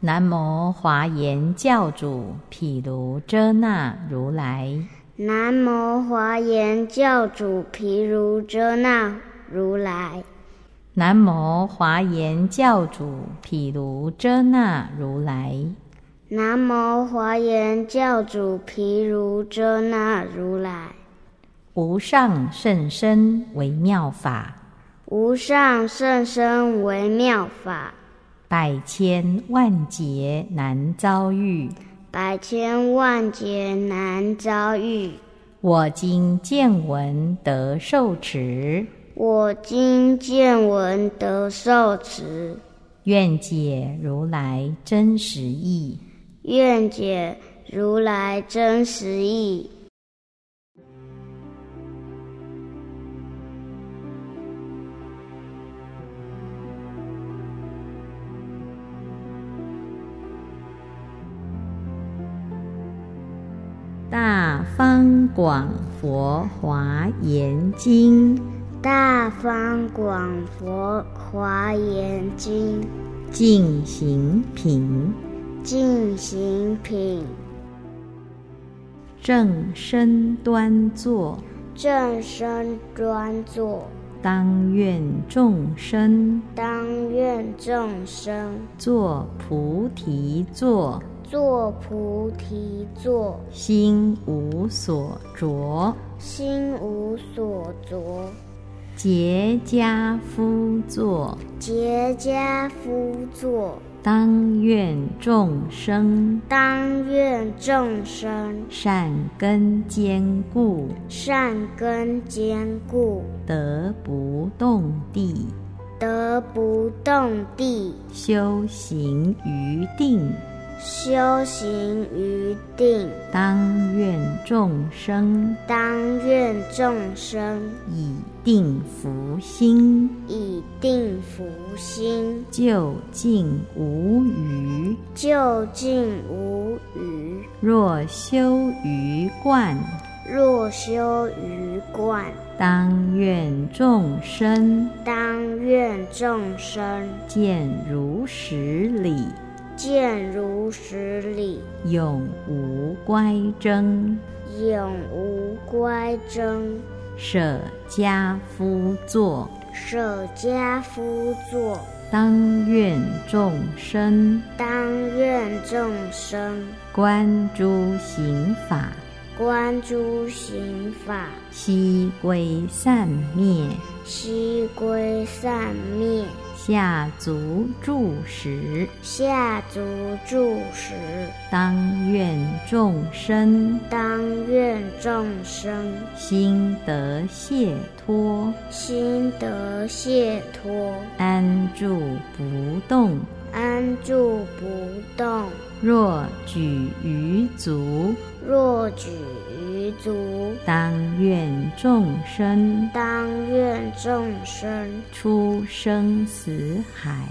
南无华严教主毗卢遮那如来。南无华严教主毗卢遮那如来。南无华严教主毗卢遮那如来。南无华严教主毗卢遮那如来，无上甚深微妙法，无上甚深微妙法，百千万劫难遭遇，百千万劫难遭遇。我今见闻得受持，我今见闻得受持，愿解如来真实义。愿解如来真实义。大方广佛华严经，大方广佛华严经，净行品。净行品，正身端坐，正身端坐，当愿众生，当愿众生，坐菩提座，坐菩提座，心无所着，心无所着，结跏趺坐，结跏趺坐。当愿众生，当愿众生。善根坚固，善根坚固，得不动地，得不动地，修行于定。修行于定，当愿众生，当愿众生。以定福心，以定福心，究竟无余，究竟无余。若修于观，若修于观，当愿众生，当愿众生。见如实理。见如实理，永无乖争；永无乖争。舍家夫作，舍家夫作。当愿众生，当愿众生。观诸行法，观诸行法，悉归善灭，悉归善灭。下足住时，下足住时，当愿众生，当愿众生。心得解脱，心得解脱，安住不动，安住不动。若举于足，若举于足，当愿众生，当愿众生。出生死海，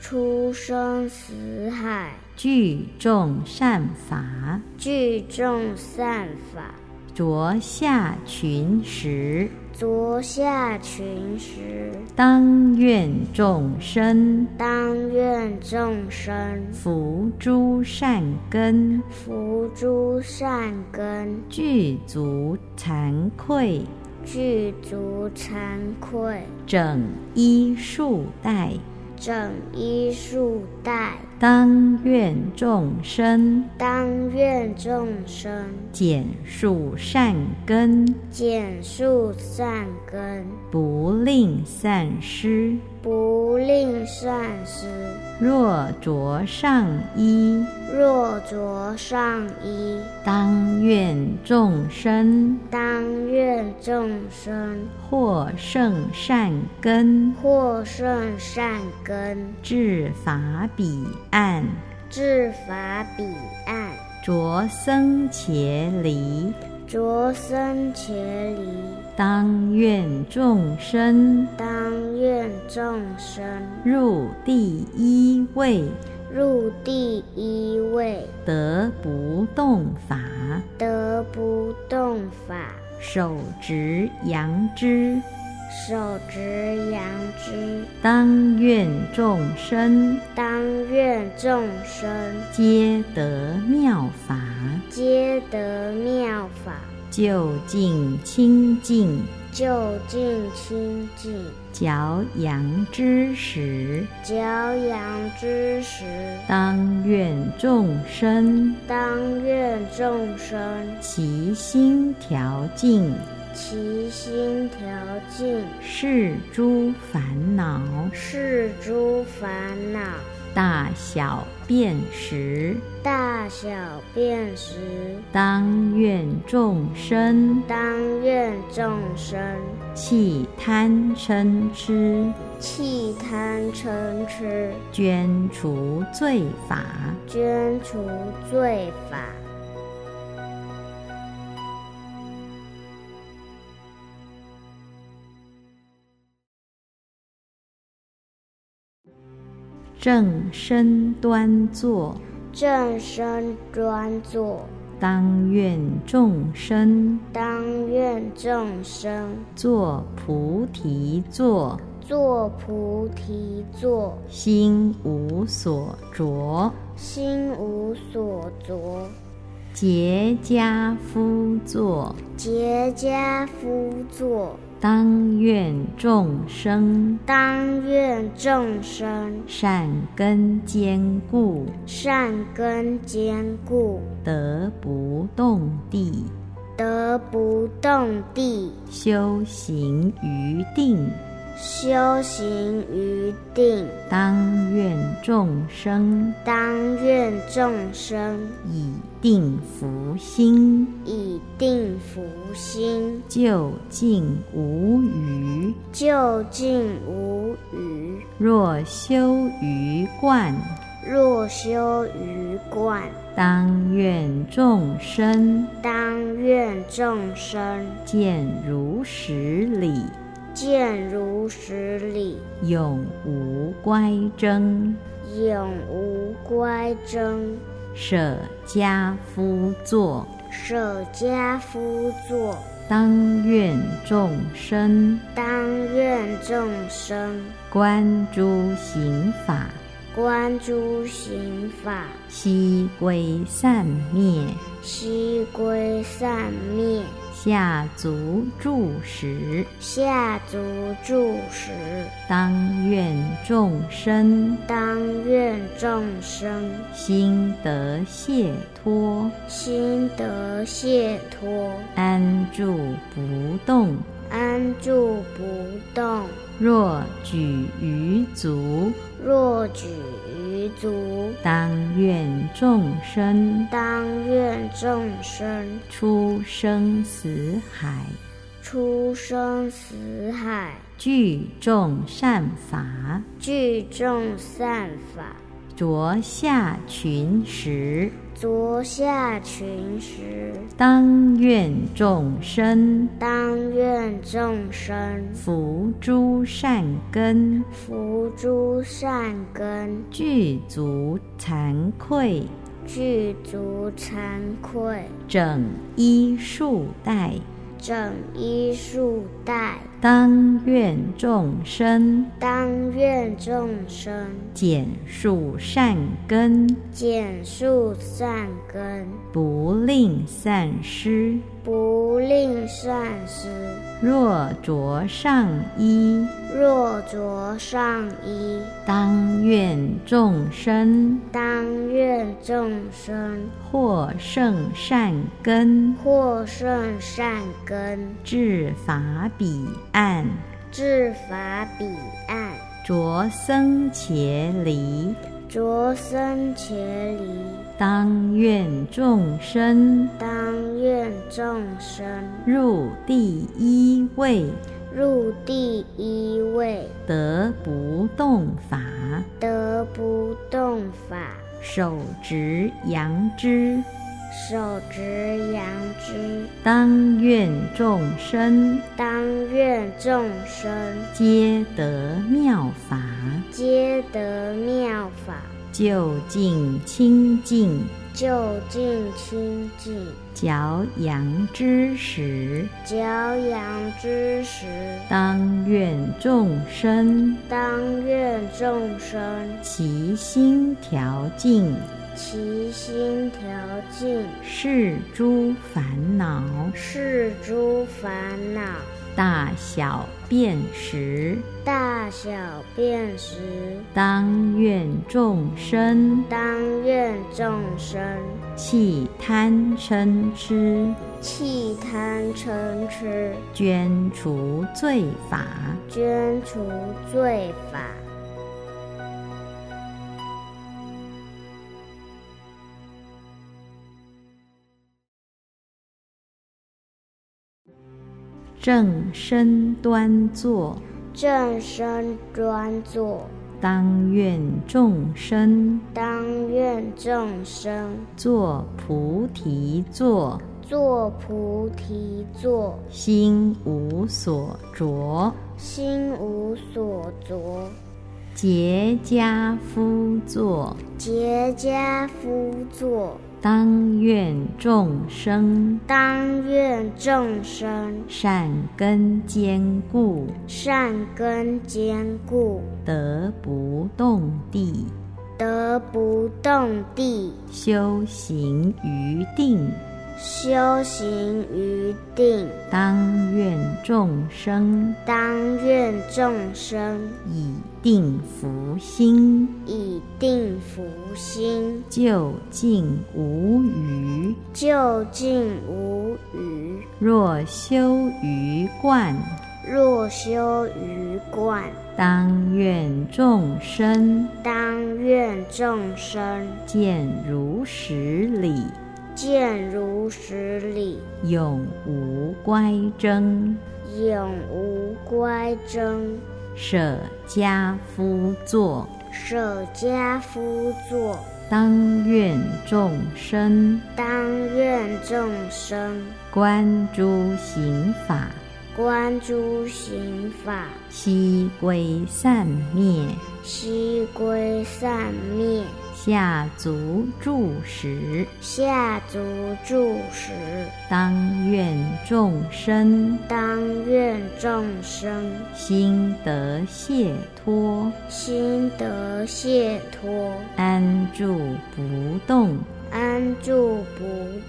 出生死海，聚众善法，聚众善法，着下群时。足下群时，当愿众生，当愿众生福诸善根，福诸善根，具足惭愧，具足惭愧，整衣束带。整衣束带，当愿众生，当愿众生减数善根，减数善根，不令散失，不令散失。若着上衣，若着上衣，当愿众生，当愿众生获胜善根，获胜善根，至法彼岸，至法彼岸，着僧伽梨，着僧伽梨，当愿众生。当愿众生。入第一位，入第一位，得不动法，得不动法，手执扬之。手执扬之，当愿众生当愿众生皆得妙法，皆得妙法，究竟清净。究竟清净，嚼阳之时，嚼阳之时，当愿众生当愿众生。其心调静，其心调静，是诸烦恼。是诸烦恼。大小便时，大小便时，当愿众生。当愿众生。弃贪嗔痴，弃贪嗔痴，捐除罪法。捐除罪法。正身端坐，正身端坐，当愿众生当愿众生。作菩提座，坐菩提座，心无所着，心无所着，结跏夫坐，结跏夫坐，当愿众生当愿众生善根坚固，善根坚固，得不动地，得不动地，修行于定。修行于定。当愿众生。当愿众生。以定福心，以定福心，究竟无余。究竟无余。若修于观，若修于观，当愿众生。当愿众生。见如实理，见如十里，永无乖争。永无乖争。舍家夫作，舍家夫作，当愿众生当愿众生观诸行法，观诸行法，悉归善灭。悉归散灭。下足住时，下足住时，当愿众生。当愿众生。心得解脱，心得解脱，安住不动。安住不动。若举于足，若举于足，当愿众生。当愿众生。出生死海，出生死海，具众善法，聚众善法，着下群时，着下群时，当愿众生。当愿众生。伏诸善根，伏诸善根，具足惭愧，具足惭愧，整衣束带。整衣束带，当愿众生当愿众生减数善根，减数善根，不令散失。不令散失。若着上衣，若着上衣，当愿众生当愿众生获胜善根，获胜善根，至法彼岸。至法彼岸。着僧伽梨，着僧伽梨，当愿众生。当愿众生。入第一位，入第一位，得不动法。得不动法，手执扬之，手执杨枝，当愿众生。当愿众生。皆得妙法，皆得妙法，究竟清净。究竟清净，嚼羊之时，嚼羊之时，当愿众生。当愿众生。其心调静，其心调静，是诸烦恼。是诸烦恼。大小便时，大小便时，当愿众生。当愿众生。弃贪嗔痴，弃贪嗔痴，捐除罪法。捐除罪法。正身端坐，正身端坐，当愿众生当愿众生。作菩提座，作菩提座，心无所着，心无所着，结跏夫坐，结跏夫坐，当愿众生当愿众生善根坚固，善根坚固，得不动地，得不动地，修行于定。修行于定。当愿众生。当愿众生。以定福心，以定福心，究竟无余。究竟无余。若修于观，若修于观，当愿众生。当愿众生。见如实理，见如实理，永无乖争。永无乖争。舍家夫作，舍家夫作，当愿众生当愿众生观诸行法，观诸行法，悉归善灭。悉归善灭。下足住时，下足住时，当愿众生。当愿众生。心得解脱，心得解脱，安住不动。安住不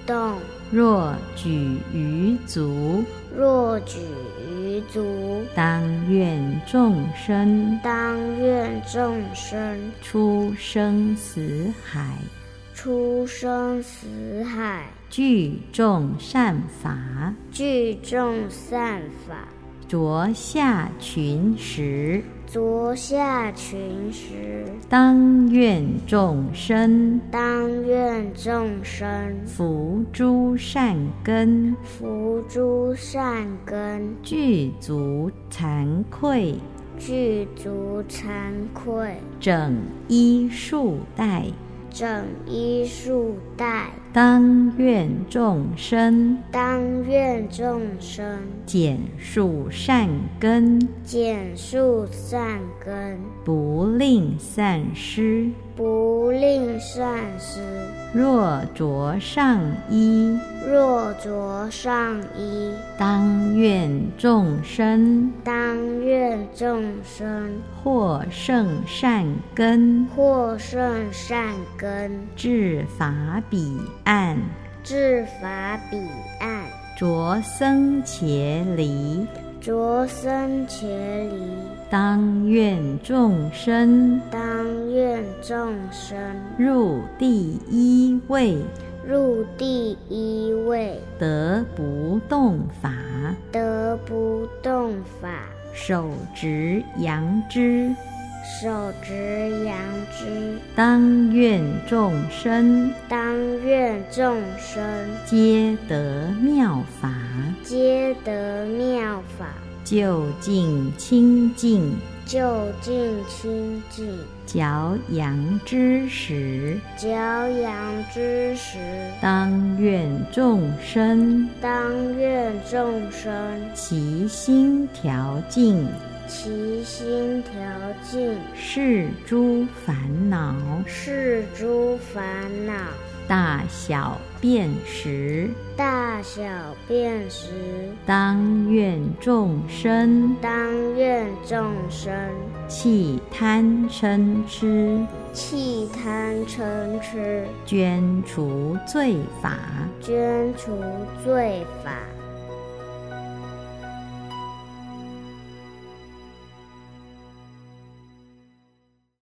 动。若举于足，若举于足，当愿众生。当愿众生。出生死海，出生死海，聚众善法，聚众善法，着下群时，着下群时，当愿众生当愿众生福诸善根，福诸善根，具足惭愧，具足惭愧，整衣束带。整衣束带，当愿众生。当愿众生。减数善根，减数善根，不令散失。不令善施。若着上衣，若着上衣，当愿众生当愿众生获胜善根，获胜善根，至法彼岸，至法彼岸，着僧伽梨。着身茄离，当愿众生。当愿众生。入第一位，入第一位，得不动法，得不动法，手执杨枝。手执杨枝，当愿众生。当愿众生。皆得妙法，皆得妙法，究竟清净，就近清净，嚼羊之时，嚼羊之时，当愿众生。当愿众生。其心调静，其心调静，是诸烦恼。是诸烦恼。大小便时，大小便时，当愿众生。当愿众生。弃贪嗔痴，弃贪嗔痴，捐除罪法。捐除罪法。